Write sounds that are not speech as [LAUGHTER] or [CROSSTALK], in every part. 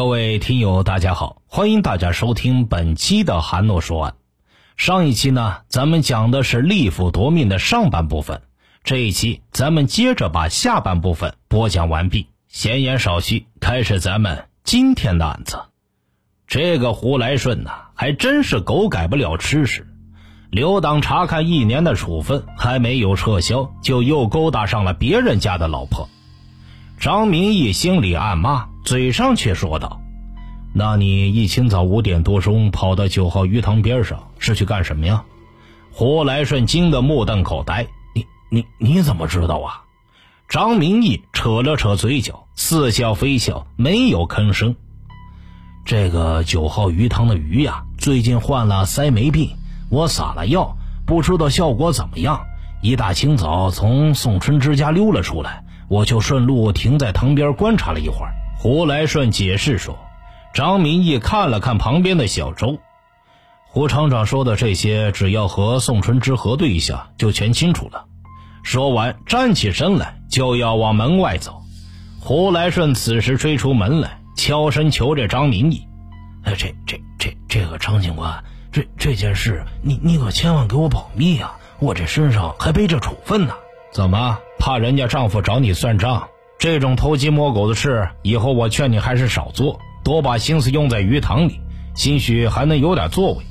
各位听友，大家好，欢迎大家收听本期的韩诺说案。上一期呢，咱们讲的是利府夺命的上半部分，这一期咱们接着把下半部分播讲完毕。闲言少叙，开始咱们今天的案子。这个胡来顺呐，还真是狗改不了吃屎。留党察看一年的处分还没有撤销，就又勾搭上了别人家的老婆。张明义心里暗骂。嘴上却说道：“那你一清早五点多钟跑到九号鱼塘边上是去干什么呀？”胡来顺惊得目瞪口呆：“你你你怎么知道啊？”张明义扯了扯嘴角，似笑非笑，没有吭声。这个九号鱼塘的鱼呀，最近患了腮霉病，我撒了药，不知道效果怎么样。一大清早从宋春之家溜了出来，我就顺路停在塘边观察了一会儿。胡来顺解释说：“张明义看了看旁边的小周，胡厂长说的这些，只要和宋春之核对一下，就全清楚了。”说完，站起身来就要往门外走。胡来顺此时追出门来，悄声求着张明义：“哎，这、这、这、这个张警官，这这件事，你你可千万给我保密啊！我这身上还背着处分呢。怎么怕人家丈夫找你算账？”这种偷鸡摸狗的事，以后我劝你还是少做，多把心思用在鱼塘里，兴许还能有点作为。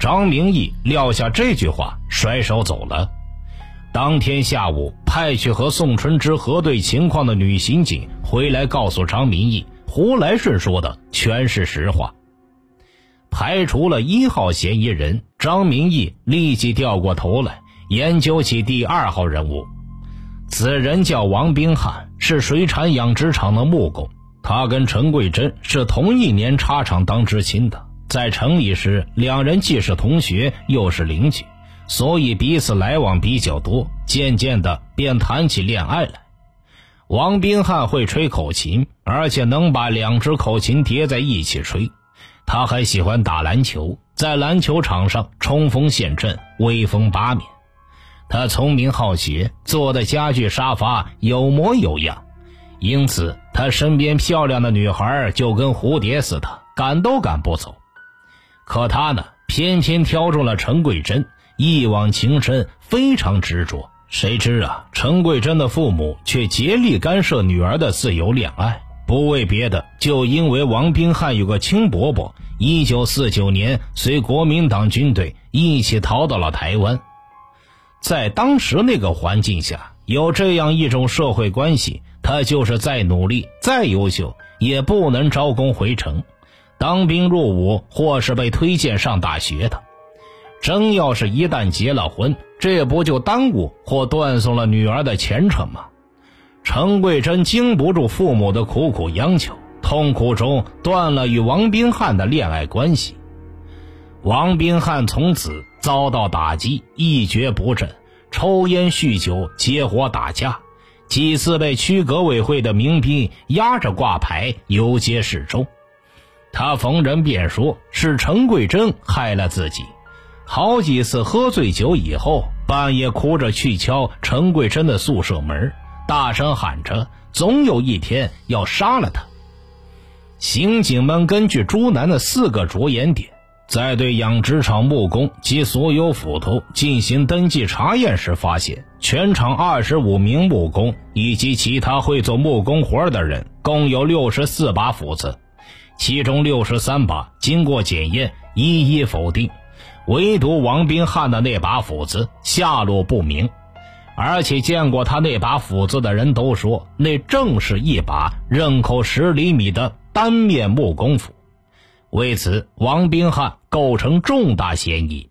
张明义撂下这句话，甩手走了。当天下午，派去和宋春之核对情况的女刑警回来告诉张明义，胡来顺说的全是实话。排除了一号嫌疑人，张明义立即掉过头来研究起第二号人物。此人叫王冰汉，是水产养殖场的木工。他跟陈桂珍是同一年插厂当知青的，在城里时，两人既是同学又是邻居，所以彼此来往比较多。渐渐的，便谈起恋爱来。王斌汉会吹口琴，而且能把两只口琴叠在一起吹。他还喜欢打篮球，在篮球场上冲锋陷阵，威风八面。他聪明好学，坐的家具沙发有模有样，因此他身边漂亮的女孩就跟蝴蝶似的，赶都赶不走。可他呢，偏偏挑中了陈桂珍，一往情深，非常执着。谁知啊，陈桂珍的父母却竭力干涉女儿的自由恋爱，不为别的，就因为王冰汉有个亲伯伯，一九四九年随国民党军队一起逃到了台湾。在当时那个环境下，有这样一种社会关系，他就是再努力、再优秀，也不能招工回城、当兵入伍，或是被推荐上大学的。真要是一旦结了婚，这不就耽误或断送了女儿的前程吗？陈桂珍经不住父母的苦苦央求，痛苦中断了与王冰汉的恋爱关系。王冰汉从此。遭到打击，一蹶不振，抽烟酗酒，结伙打架，几次被区革委会的民兵压着挂牌游街示众。他逢人便说是陈桂珍害了自己，好几次喝醉酒以后，半夜哭着去敲陈桂珍的宿舍门，大声喊着总有一天要杀了他。刑警们根据朱楠的四个着眼点。在对养殖场木工及所有斧头进行登记查验时，发现全场二十五名木工以及其他会做木工活的人共有六十四把斧子，其中六十三把经过检验一一否定，唯独王冰汉的那把斧子下落不明，而且见过他那把斧子的人都说，那正是一把刃口十厘米的单面木工斧。为此，王冰汉构成重大嫌疑。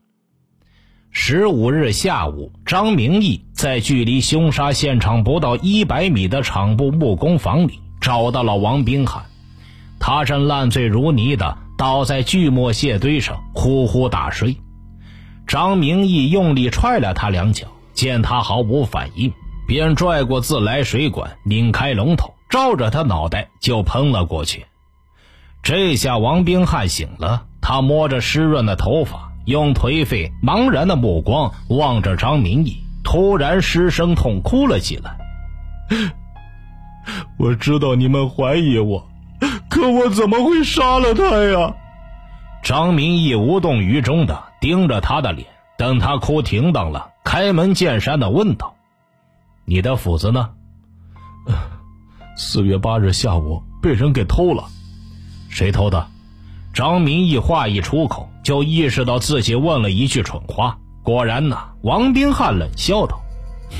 十五日下午，张明义在距离凶杀现场不到一百米的厂部木工房里找到了王冰汉，他正烂醉如泥的倒在锯末屑堆上呼呼大睡。张明义用力踹了他两脚，见他毫无反应，便拽过自来水管，拧开龙头，照着他脑袋就喷了过去。这下王冰汉醒了，他摸着湿润的头发，用颓废茫然的目光望着张明义，突然失声痛哭了起来。[LAUGHS] 我知道你们怀疑我，可我怎么会杀了他呀？张明义无动于衷的盯着他的脸，等他哭停当了，开门见山的问道：“你的斧子呢？” [LAUGHS] 四月八日下午被人给偷了。谁偷的？张明义话一出口，就意识到自己问了一句蠢话。果然呢，王冰汉冷笑道：“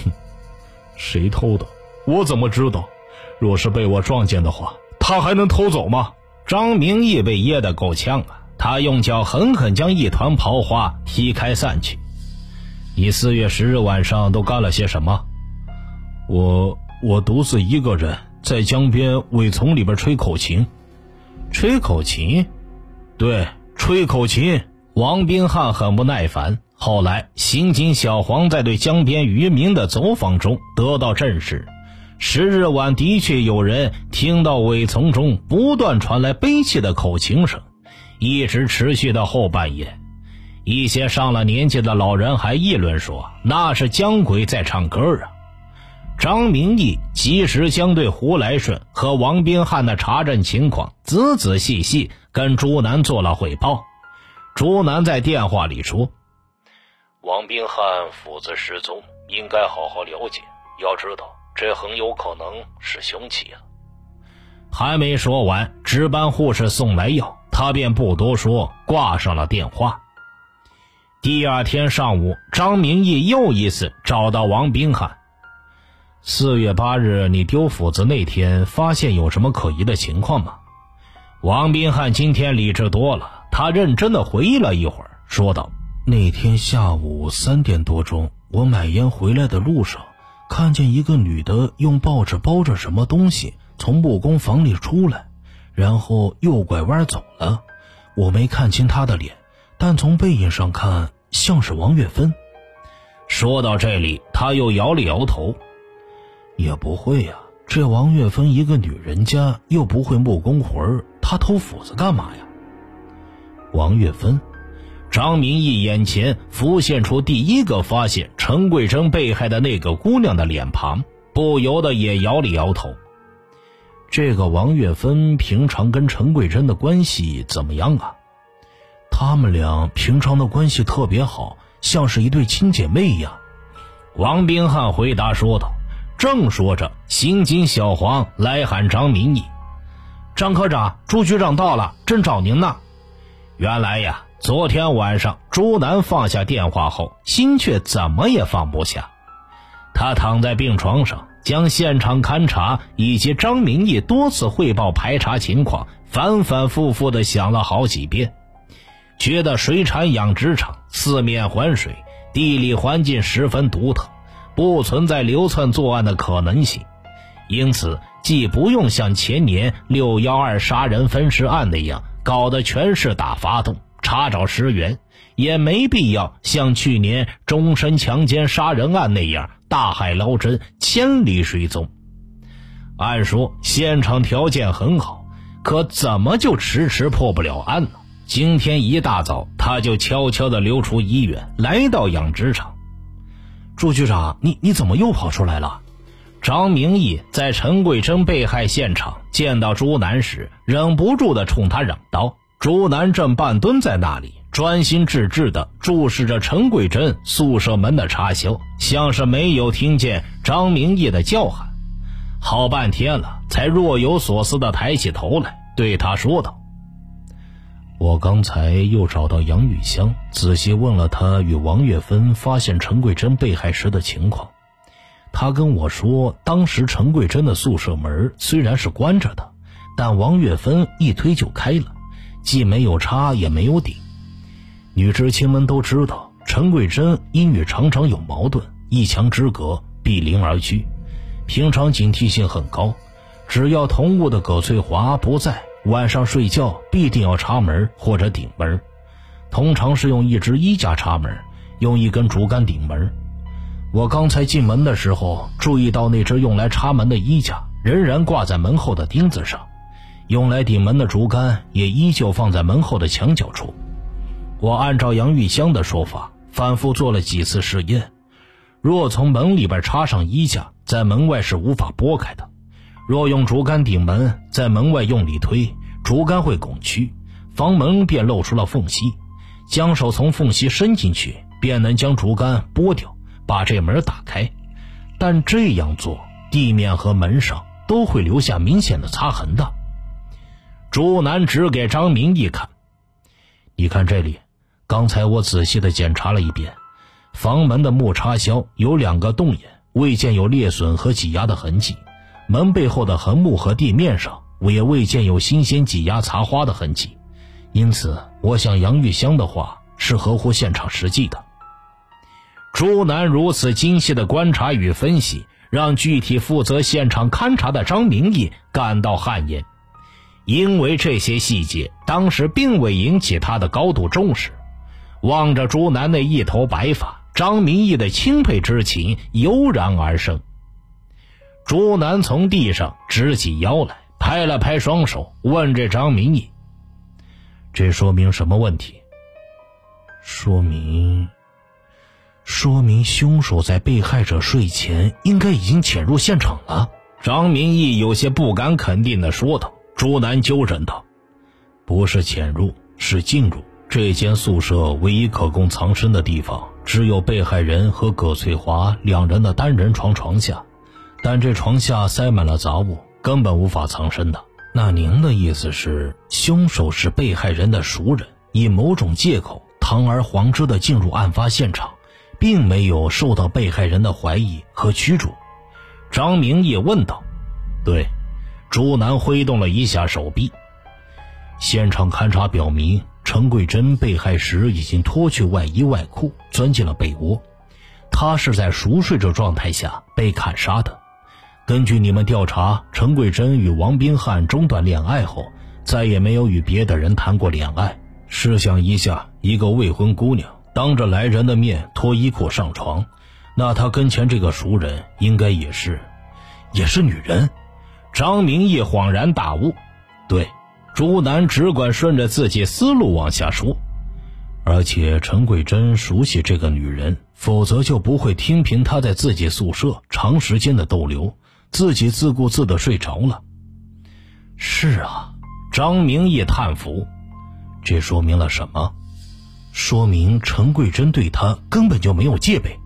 哼，[LAUGHS] 谁偷的？我怎么知道？若是被我撞见的话，他还能偷走吗？”张明义被噎得够呛啊！他用脚狠狠将一团刨花踢开散去。你四月十日晚上都干了些什么？我我独自一个人在江边苇丛里边吹口琴。吹口琴？对，吹口琴。王冰汉很不耐烦。后来，刑警小黄在对江边渔民的走访中得到证实，十日晚的确有人听到苇丛中不断传来悲泣的口琴声，一直持续到后半夜。一些上了年纪的老人还议论说，那是江鬼在唱歌啊。张明义及时将对胡来顺和王冰汉的查证情况仔仔细细跟朱南做了汇报。朱南在电话里说。王冰汉斧子失踪，应该好好了解。要知道，这很有可能是凶器啊！还没说完，值班护士送来药，他便不多说，挂上了电话。第二天上午，张明义又一次找到王冰汉。四月八日，你丢斧子那天，发现有什么可疑的情况吗？王斌汉今天理智多了，他认真的回忆了一会儿，说道。那天下午三点多钟，我买烟回来的路上，看见一个女的用报纸包着什么东西从木工房里出来，然后右拐弯走了。我没看清她的脸，但从背影上看像是王月芬。说到这里，他又摇了摇头：“也不会呀，这王月芬一个女人家又不会木工活儿，她偷斧子干嘛呀？”王月芬。张明义眼前浮现出第一个发现陈桂珍被害的那个姑娘的脸庞，不由得也摇了摇头。这个王月芬平常跟陈桂珍的关系怎么样啊？他们俩平常的关系特别好，像是一对亲姐妹一样。王冰汉回答说道。正说着，刑警小黄来喊张明义：“张科长，朱局长到了，正找您呢。”原来呀。昨天晚上，朱楠放下电话后，心却怎么也放不下。他躺在病床上，将现场勘查以及张明义多次汇报排查情况反反复复的想了好几遍，觉得水产养殖场四面环水，地理环境十分独特，不存在流窜作案的可能性，因此既不用像前年六幺二杀人分尸案那样搞得全市大发动。查找尸源，也没必要像去年终身强奸杀人案那样大海捞针、千里追踪。按说现场条件很好，可怎么就迟迟破不了案呢？今天一大早，他就悄悄地溜出医院，来到养殖场。朱局长，你你怎么又跑出来了？张明义在陈桂珍被害现场见到朱楠时，忍不住的冲他嚷道。朱楠正半蹲在那里，专心致志的注视着陈桂珍宿舍门的插销，像是没有听见张明义的叫喊。好半天了，才若有所思的抬起头来，对他说道：“我刚才又找到杨雨香，仔细问了她与王月芬发现陈桂珍被害时的情况。她跟我说，当时陈桂珍的宿舍门虽然是关着的，但王月芬一推就开了。”既没有插也没有顶，女知青们都知道，陈桂珍因与常常有矛盾，一墙之隔，避邻而居，平常警惕性很高。只要同屋的葛翠华不在，晚上睡觉必定要插门或者顶门，通常是用一只衣架插门，用一根竹竿顶门。我刚才进门的时候，注意到那只用来插门的衣架仍然挂在门后的钉子上。用来顶门的竹竿也依旧放在门后的墙角处。我按照杨玉香的说法，反复做了几次试验。若从门里边插上衣架，在门外是无法拨开的；若用竹竿顶门，在门外用力推，竹竿会拱曲，房门便露出了缝隙。将手从缝隙伸进去，便能将竹竿拨掉，把这门打开。但这样做，地面和门上都会留下明显的擦痕的。朱南指给张明义看：“你看这里，刚才我仔细的检查了一遍，房门的木插销有两个洞眼，未见有裂损和挤压的痕迹；门背后的横木和地面上我也未见有新鲜挤压擦花的痕迹。”因此，我想杨玉香的话是合乎现场实际的。朱南如此精细的观察与分析，让具体负责现场勘查的张明义感到汗颜，因为这些细节当时并未引起他的高度重视。望着朱南那一头白发，张明义的钦佩之情油然而生。朱南从地上直起腰来，拍了拍双手，问这张明义。这说明什么问题？说明，说明凶手在被害者睡前应该已经潜入现场了。张明义有些不敢肯定的说道。朱南纠正道：“不是潜入，是进入。这间宿舍唯一可供藏身的地方，只有被害人和葛翠华两人的单人床床下，但这床下塞满了杂物，根本无法藏身的。”那您的意思是，凶手是被害人的熟人，以某种借口堂而皇之的进入案发现场，并没有受到被害人的怀疑和驱逐？张明也问道。对，朱南挥动了一下手臂。现场勘查表明，陈桂珍被害时已经脱去外衣外裤，钻进了被窝，她是在熟睡着状态下被砍杀的。根据你们调查，陈桂珍与王斌汉中断恋爱后，再也没有与别的人谈过恋爱。试想一下，一个未婚姑娘当着来人的面脱衣裤上床，那她跟前这个熟人应该也是，也是女人。张明义恍然大悟，对，朱南只管顺着自己思路往下说。而且陈桂珍熟悉这个女人，否则就不会听凭她在自己宿舍长时间的逗留。自己自顾自的睡着了。是啊，张明义叹服。这说明了什么？说明陈桂珍对他根本就没有戒备。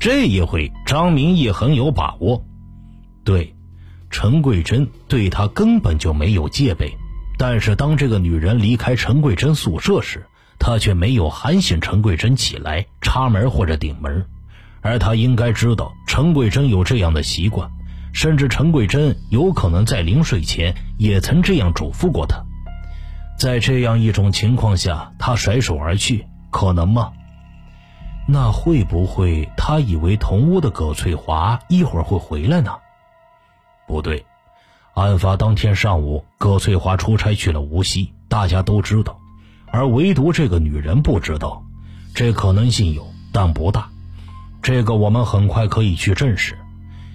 这一回，张明义很有把握。对，陈桂珍对他根本就没有戒备。但是当这个女人离开陈桂珍宿舍时，他却没有喊醒陈桂珍起来插门或者顶门。而他应该知道陈桂珍有这样的习惯。甚至陈桂珍有可能在临睡前也曾这样嘱咐过他。在这样一种情况下，他甩手而去，可能吗？那会不会他以为同屋的葛翠华一会儿会回来呢？不对，案发当天上午，葛翠华出差去了无锡，大家都知道，而唯独这个女人不知道。这可能性有，但不大。这个我们很快可以去证实。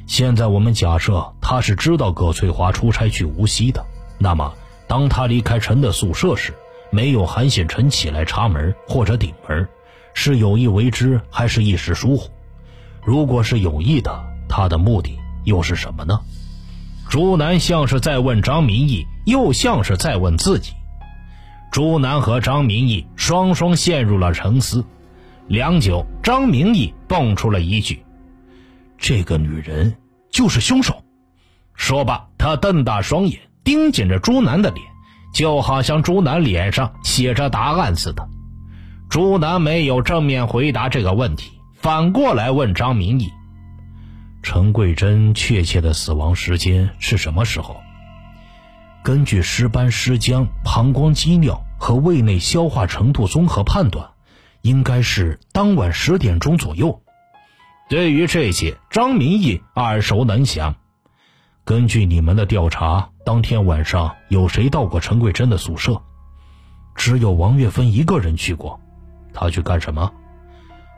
现在我们假设他是知道葛翠华出差去无锡的，那么当他离开陈的宿舍时，没有喊醒陈起来插门或者顶门，是有意为之还是一时疏忽？如果是有意的，他的目的又是什么呢？朱南像是在问张明义，又像是在问自己。朱南和张明义双双陷入了沉思。良久，张明义蹦出了一句。这个女人就是凶手。说罢，他瞪大双眼，盯紧着朱南的脸，就好像朱南脸上写着答案似的。朱南没有正面回答这个问题，反过来问张明义：“陈桂珍确切的死亡时间是什么时候？”根据尸斑、尸僵、膀胱积尿和胃内消化程度综合判断，应该是当晚十点钟左右。对于这些，张明义耳熟能详。根据你们的调查，当天晚上有谁到过陈桂珍的宿舍？只有王月芬一个人去过。他去干什么？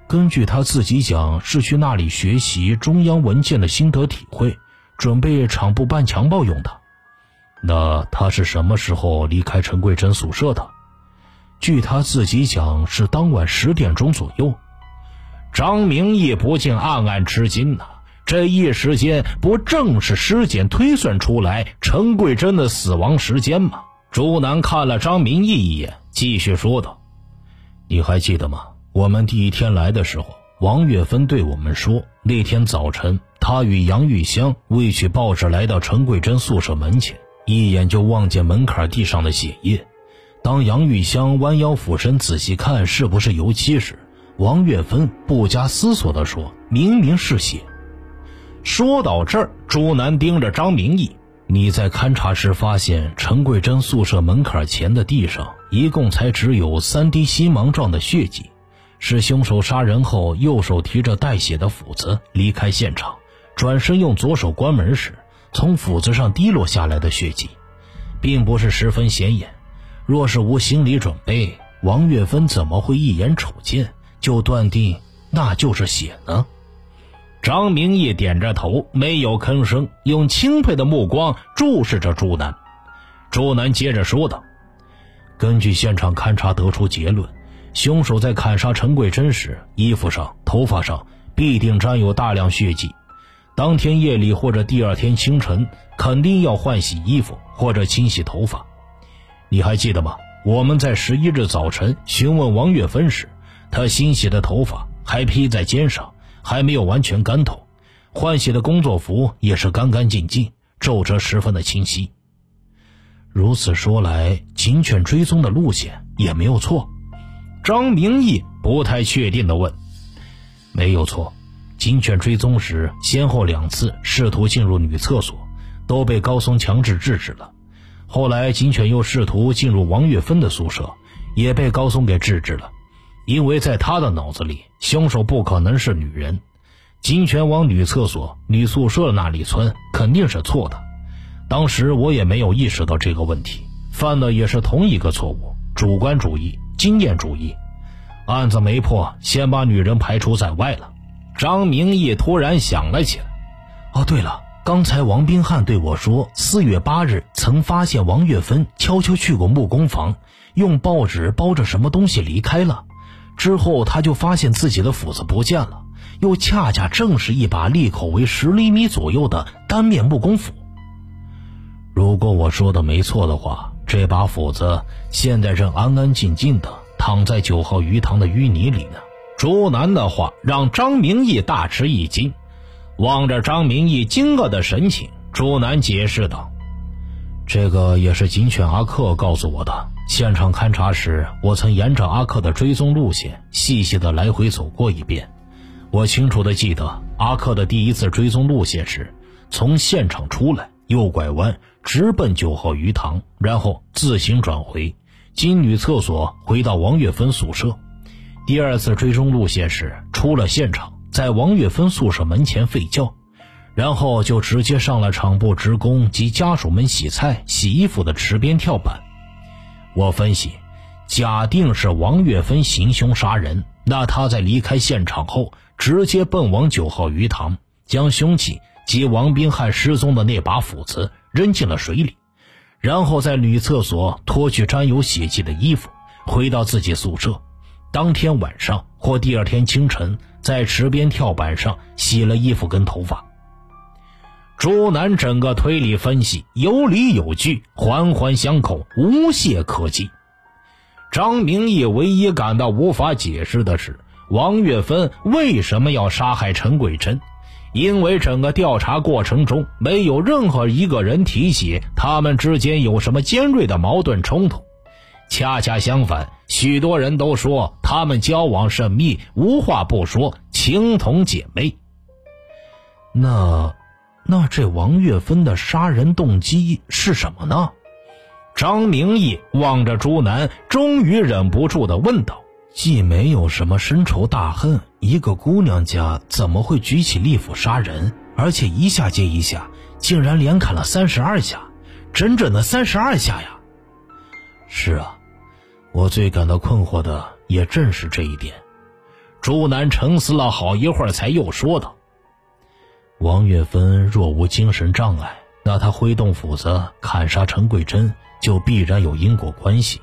根据他自己讲，是去那里学习中央文件的心得体会，准备厂部办强报用的。那他是什么时候离开陈桂珍宿舍的？据他自己讲，是当晚十点钟左右。张明义不禁暗暗吃惊呐，这一时间不正是尸检推算出来陈桂珍的死亡时间吗？朱南看了张明义一眼，继续说道：“你还记得吗？我们第一天来的时候，王月芬对我们说，那天早晨，他与杨玉香为取报纸来到陈桂珍宿舍门前，一眼就望见门槛地上的血液。当杨玉香弯腰俯身仔细看是不是油漆时，王月芬不加思索地说：‘明明是血。’说到这儿，朱楠盯着张明义。”你在勘察时发现陈桂珍宿舍门槛前的地上一共才只有三滴心芒状的血迹，是凶手杀人后右手提着带血的斧子离开现场，转身用左手关门时从斧子上滴落下来的血迹，并不是十分显眼。若是无心理准备，王月芬怎么会一眼瞅见就断定那就是血呢？张明义点着头，没有吭声，用钦佩的目光注视着朱南。朱南接着说道：“根据现场勘查得出结论，凶手在砍杀陈桂珍时，衣服上、头发上必定沾有大量血迹。当天夜里或者第二天清晨，肯定要换洗衣服或者清洗头发。你还记得吗？我们在十一日早晨询问王月芬时，他新洗的头发还披在肩上。”还没有完全干透，换洗的工作服也是干干净净，皱褶十分的清晰。如此说来，警犬追踪的路线也没有错。张明义不太确定地问：“没有错，警犬追踪时先后两次试图进入女厕所，都被高松强制制止了。后来警犬又试图进入王月芬的宿舍，也被高松给制止了。”因为在他的脑子里，凶手不可能是女人。金泉往女厕所、女宿舍那里窜，肯定是错的。当时我也没有意识到这个问题，犯的也是同一个错误——主观主义、经验主义。案子没破，先把女人排除在外了。张明义突然想了起来：“哦，对了，刚才王冰汉对我说，四月八日曾发现王月芬悄悄去过木工房，用报纸包着什么东西离开了。”之后，他就发现自己的斧子不见了，又恰恰正是一把利口为十厘米左右的单面木工斧。如果我说的没错的话，这把斧子现在正安安静静的躺在九号鱼塘的淤泥里呢。朱南的话让张明义大吃一惊，望着张明义惊愕的神情，朱南解释道：“这个也是警犬阿克告诉我的。”现场勘查时，我曾沿着阿克的追踪路线细细的来回走过一遍。我清楚的记得，阿克的第一次追踪路线是从现场出来，右拐弯，直奔九号鱼塘，然后自行转回，金女厕所回到王月芬宿舍。第二次追踪路线是出了现场，在王月芬宿舍门前吠叫，然后就直接上了厂部职工及家属们洗菜、洗衣服的池边跳板。我分析，假定是王月芬行凶杀人，那他在离开现场后，直接奔往九号鱼塘，将凶器及王冰汉失踪的那把斧子扔进了水里，然后在女厕所脱去沾有血迹的衣服，回到自己宿舍，当天晚上或第二天清晨，在池边跳板上洗了衣服跟头发。朱南整个推理分析有理有据，环环相扣，无懈可击。张明义唯一感到无法解释的是，王月芬为什么要杀害陈桂珍？因为整个调查过程中没有任何一个人提起他们之间有什么尖锐的矛盾冲突。恰恰相反，许多人都说他们交往甚密，无话不说，情同姐妹。那？那这王月芬的杀人动机是什么呢？张明义望着朱南，终于忍不住的问道：“既没有什么深仇大恨，一个姑娘家怎么会举起利斧杀人？而且一下接一下，竟然连砍了三十二下，整整的三十二下呀！”是啊，我最感到困惑的也正是这一点。朱南沉思了好一会儿，才又说道。王月芬若无精神障碍，那他挥动斧子砍杀陈桂珍就必然有因果关系，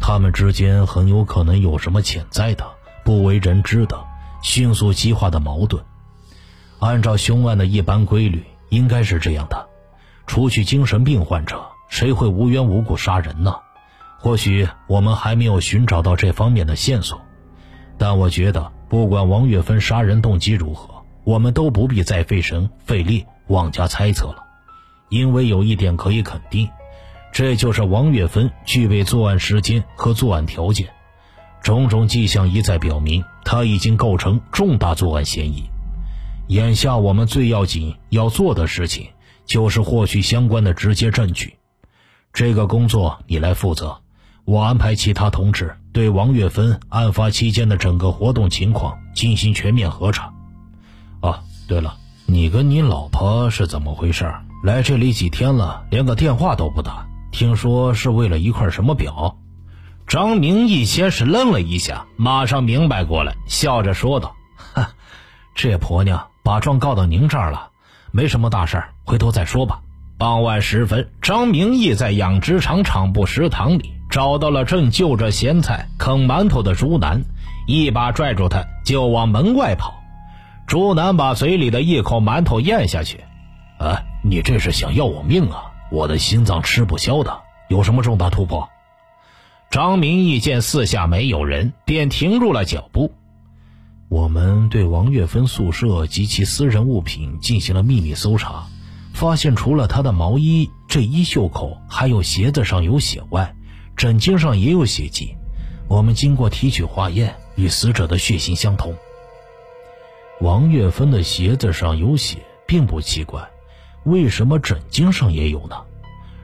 他们之间很有可能有什么潜在的、不为人知的、迅速激化的矛盾。按照凶案的一般规律，应该是这样的：除去精神病患者，谁会无缘无故杀人呢？或许我们还没有寻找到这方面的线索，但我觉得，不管王月芬杀人动机如何，我们都不必再费神费力妄加猜测了，因为有一点可以肯定，这就是王月芬具备作案时间和作案条件，种种迹象一再表明，他已经构成重大作案嫌疑。眼下我们最要紧要做的事情，就是获取相关的直接证据，这个工作你来负责。我安排其他同志对王月芬案发期间的整个活动情况进行全面核查。哦，对了，你跟你老婆是怎么回事？来这里几天了，连个电话都不打，听说是为了一块什么表？张明义先是愣了一下，马上明白过来，笑着说道：“哈，这婆娘把状告到您这儿了，没什么大事回头再说吧。”傍晚时分，张明义在养殖场厂部食堂里。找到了正就着咸菜啃馒头的朱楠，一把拽住他就往门外跑。朱楠把嘴里的一口馒头咽下去。啊，你这是想要我命啊！我的心脏吃不消的。有什么重大突破？张明义见四下没有人，便停住了脚步。我们对王月芬宿舍及其私人物品进行了秘密搜查，发现除了她的毛衣这衣袖口还有鞋子上有血外。枕巾上也有血迹，我们经过提取化验，与死者的血型相同。王月芬的鞋子上有血，并不奇怪，为什么枕巾上也有呢？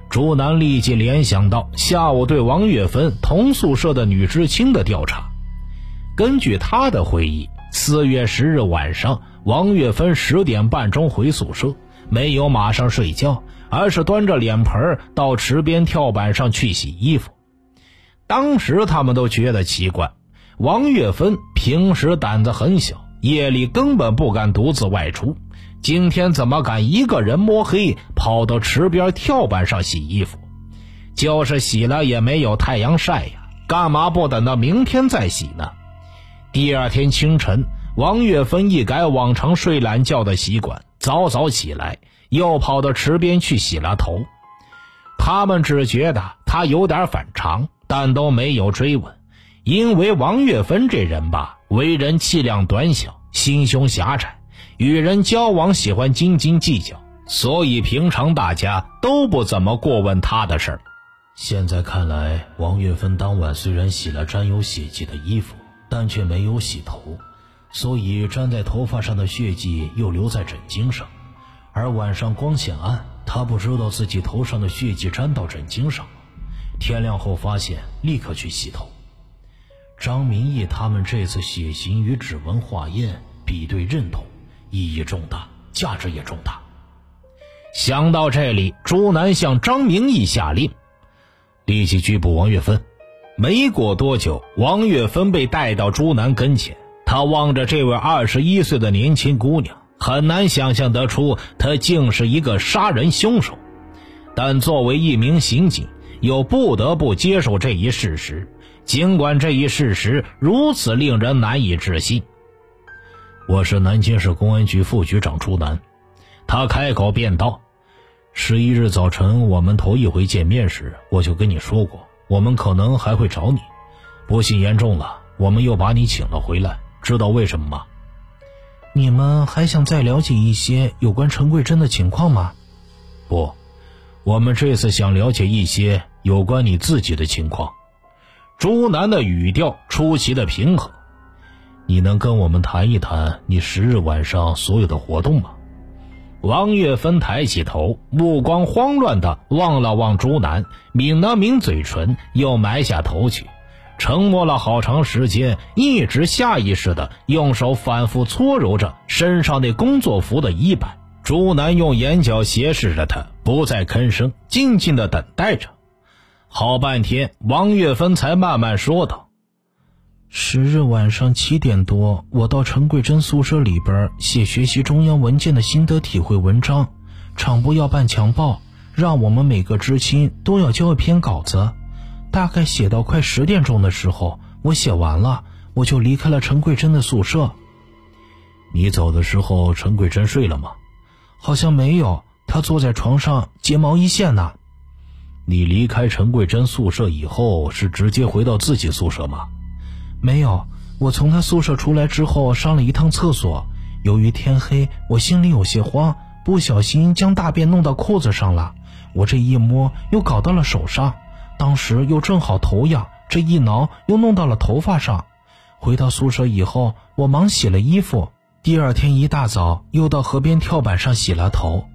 朱楠立即联想到下午对王月芬同宿舍的女知青的调查。根据他的回忆，四月十日晚上，王月芬十点半钟回宿舍，没有马上睡觉，而是端着脸盆到池边跳板上去洗衣服。当时他们都觉得奇怪，王月芬平时胆子很小，夜里根本不敢独自外出，今天怎么敢一个人摸黑跑到池边跳板上洗衣服？就是洗了也没有太阳晒呀，干嘛不等到明天再洗呢？第二天清晨，王月芬一改往常睡懒觉的习惯，早早起来，又跑到池边去洗了头。他们只觉得他有点反常。但都没有追问，因为王月芬这人吧，为人气量短小，心胸狭窄，与人交往喜欢斤斤计较，所以平常大家都不怎么过问他的事儿。现在看来，王月芬当晚虽然洗了沾有血迹的衣服，但却没有洗头，所以粘在头发上的血迹又留在枕巾上，而晚上光线暗，她不知道自己头上的血迹沾到枕巾上。天亮后发现，立刻去洗头。张明义他们这次血型与指纹化验比对认同，意义重大，价值也重大。想到这里，朱楠向张明义下令，立即拘捕王月芬。没过多久，王月芬被带到朱楠跟前。他望着这位二十一岁的年轻姑娘，很难想象得出她竟是一个杀人凶手。但作为一名刑警，又不得不接受这一事实，尽管这一事实如此令人难以置信。我是南京市公安局副局长朱楠，他开口便道：“十一日早晨我们头一回见面时，我就跟你说过，我们可能还会找你。不幸言重了，我们又把你请了回来。知道为什么吗？你们还想再了解一些有关陈桂珍的情况吗？不，我们这次想了解一些。”有关你自己的情况，朱楠的语调出奇的平和。你能跟我们谈一谈你十日晚上所有的活动吗？王月芬抬起头，目光慌乱的望了望朱楠，抿了抿嘴唇，又埋下头去，沉默了好长时间，一直下意识的用手反复搓揉着身上那工作服的衣摆。朱楠用眼角斜视着他，不再吭声，静静的等待着。好半天，王月芬才慢慢说道：“十日晚上七点多，我到陈桂珍宿舍里边写学习中央文件的心得体会文章，厂部要办强报，让我们每个知青都要交一篇稿子。大概写到快十点钟的时候，我写完了，我就离开了陈桂珍的宿舍。你走的时候，陈桂珍睡了吗？好像没有，她坐在床上睫毛一线呢。”你离开陈桂珍宿舍以后，是直接回到自己宿舍吗？没有，我从他宿舍出来之后上了一趟厕所。由于天黑，我心里有些慌，不小心将大便弄到裤子上了。我这一摸，又搞到了手上。当时又正好头痒，这一挠又弄到了头发上。回到宿舍以后，我忙洗了衣服。第二天一大早，又到河边跳板上洗了头。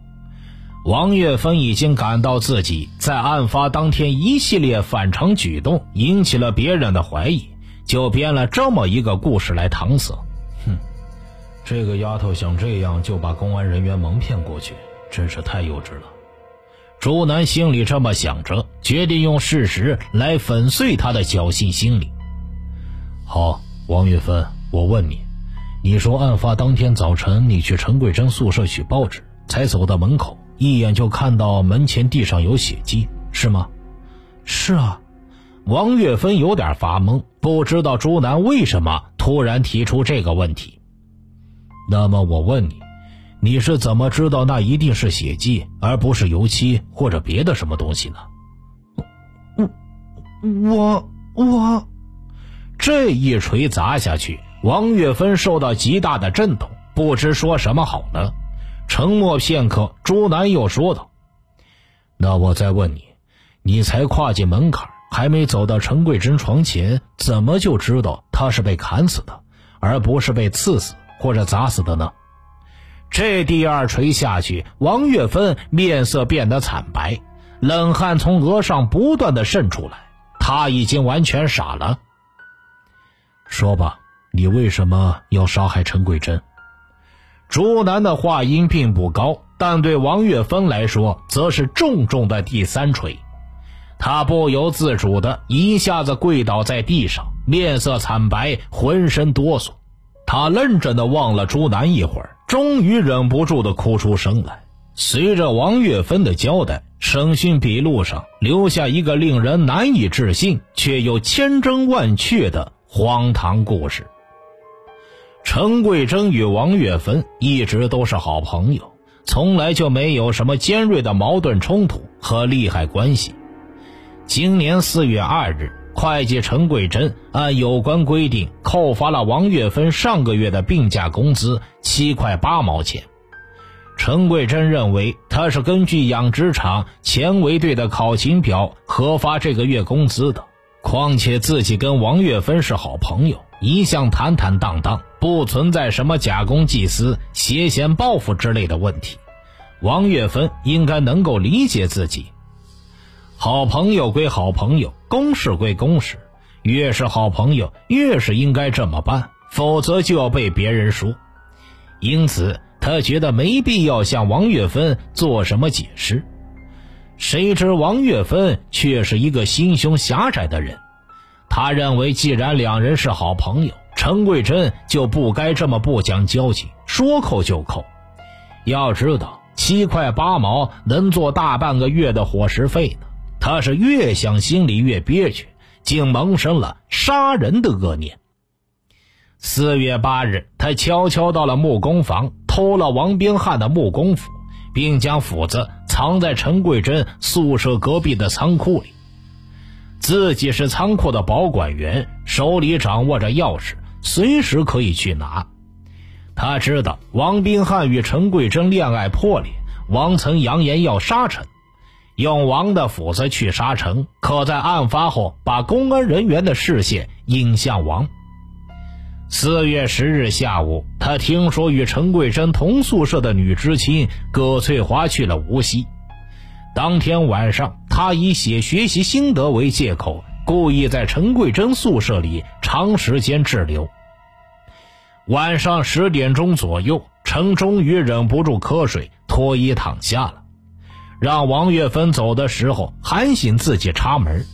王月芬已经感到自己在案发当天一系列反常举动引起了别人的怀疑，就编了这么一个故事来搪塞。哼，这个丫头想这样就把公安人员蒙骗过去，真是太幼稚了。朱楠心里这么想着，决定用事实来粉碎他的侥幸心理。好，王月芬，我问你，你说案发当天早晨你去陈桂珍宿舍取报纸，才走到门口。一眼就看到门前地上有血迹，是吗？是啊，王月芬有点发懵，不知道朱楠为什么突然提出这个问题。那么我问你，你是怎么知道那一定是血迹，而不是油漆或者别的什么东西呢？我我我，这一锤砸下去，王月芬受到极大的震动，不知说什么好呢。沉默片刻，朱楠又说道：“那我再问你，你才跨进门槛，还没走到陈桂珍床前，怎么就知道她是被砍死的，而不是被刺死或者砸死的呢？”这第二锤下去，王月芬面色变得惨白，冷汗从额上不断的渗出来，他已经完全傻了。说吧，你为什么要杀害陈桂珍？朱楠的话音并不高，但对王月芬来说，则是重重的第三锤。他不由自主的一下子跪倒在地上，面色惨白，浑身哆嗦。他愣怔的望了朱楠一会儿，终于忍不住的哭出声来。随着王月芬的交代，审讯笔录上留下一个令人难以置信却又千真万确的荒唐故事。陈桂珍与王月芬一直都是好朋友，从来就没有什么尖锐的矛盾冲突和利害关系。今年四月二日，会计陈桂珍按有关规定扣发了王月芬上个月的病假工资七块八毛钱。陈桂珍认为他是根据养殖场前卫队的考勤表核发这个月工资的，况且自己跟王月芬是好朋友。一向坦坦荡荡，不存在什么假公济私、挟嫌报复之类的问题。王月芬应该能够理解自己。好朋友归好朋友，公事归公事，越是好朋友，越是应该这么办，否则就要被别人说。因此，他觉得没必要向王月芬做什么解释。谁知王月芬却是一个心胸狭窄的人。他认为，既然两人是好朋友，陈桂珍就不该这么不讲交情，说扣就扣。要知道，七块八毛能做大半个月的伙食费呢。他是越想心里越憋屈，竟萌生了杀人的恶念。四月八日，他悄悄到了木工房，偷了王兵汉的木工斧，并将斧子藏在陈桂珍宿舍隔壁的仓库里。自己是仓库的保管员，手里掌握着钥匙，随时可以去拿。他知道王斌汉与陈桂珍恋爱破裂，王曾扬言要杀陈，用王的斧子去杀陈，可在案发后把公安人员的视线引向王。四月十日下午，他听说与陈桂珍同宿舍的女知青葛翠华去了无锡。当天晚上，他以写学习心得为借口，故意在陈桂珍宿舍里长时间滞留。晚上十点钟左右，陈终于忍不住瞌睡，脱衣躺下了，让王月芬走的时候喊醒自己插门。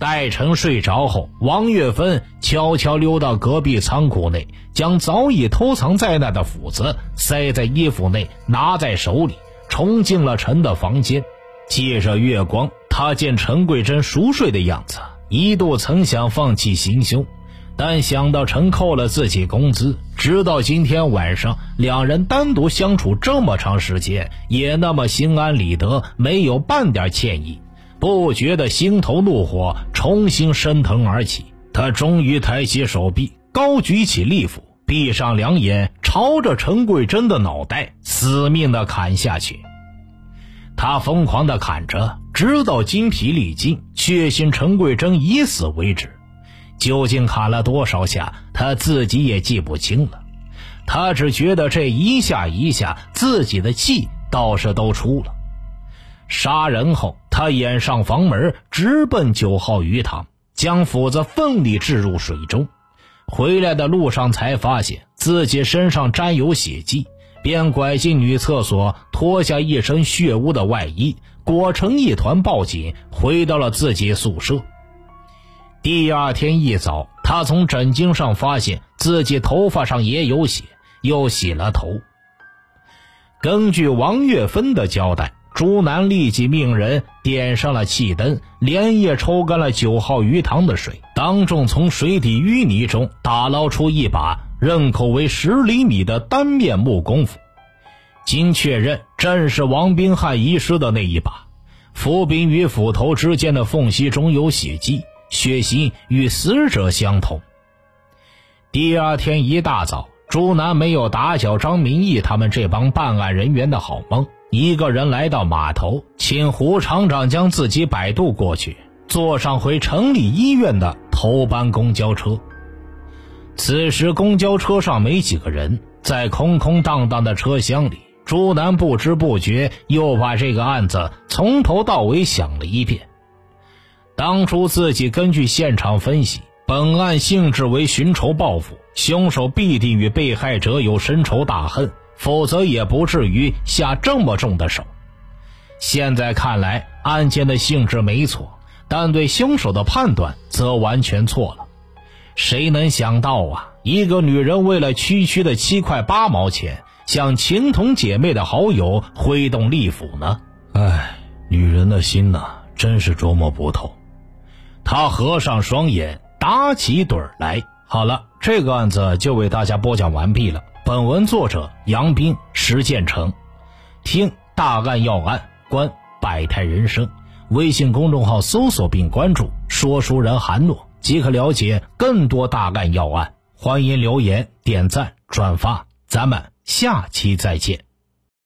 待陈睡着后，王月芬悄悄溜到隔壁仓库内，将早已偷藏在那的斧子塞在衣服内，拿在手里。冲进了陈的房间，借着月光，他见陈桂珍熟睡的样子，一度曾想放弃行凶，但想到陈扣了自己工资，直到今天晚上两人单独相处这么长时间，也那么心安理得，没有半点歉意，不觉得心头怒火重新升腾而起。他终于抬起手臂，高举起利斧，闭上两眼，朝着陈桂珍的脑袋死命的砍下去。他疯狂的砍着，直到筋疲力尽，确信陈桂珍已死为止。究竟砍了多少下，他自己也记不清了。他只觉得这一下一下，自己的气倒是都出了。杀人后，他掩上房门，直奔九号鱼塘，将斧子奋力置入水中。回来的路上才发现自己身上沾有血迹，便拐进女厕所，脱下一身血污的外衣，裹成一团，报警，回到了自己宿舍。第二天一早，他从枕巾上发现自己头发上也有血，又洗了头。根据王月芬的交代，朱楠立即命人点上了气灯，连夜抽干了九号鱼塘的水，当众从水底淤泥中打捞出一把刃口为十厘米的单面木工斧，经确认正是王冰汉遗失的那一把。斧柄与斧头之间的缝隙中有血迹。血型与死者相同。第二天一大早，朱楠没有打搅张明义他们这帮办案人员的好梦，一个人来到码头，请胡厂长将自己摆渡过去，坐上回城里医院的头班公交车。此时公交车上没几个人，在空空荡荡的车厢里，朱楠不知不觉又把这个案子从头到尾想了一遍。当初自己根据现场分析，本案性质为寻仇报复，凶手必定与被害者有深仇大恨，否则也不至于下这么重的手。现在看来，案件的性质没错，但对凶手的判断则完全错了。谁能想到啊，一个女人为了区区的七块八毛钱，向情同姐妹的好友挥动利斧呢？唉，女人的心呐，真是琢磨不透。他合上双眼，打起盹儿来。好了，这个案子就为大家播讲完毕了。本文作者杨斌、石建成，听大案要案，观百态人生。微信公众号搜索并关注“说书人韩诺”，即可了解更多大案要案。欢迎留言、点赞、转发，咱们下期再见。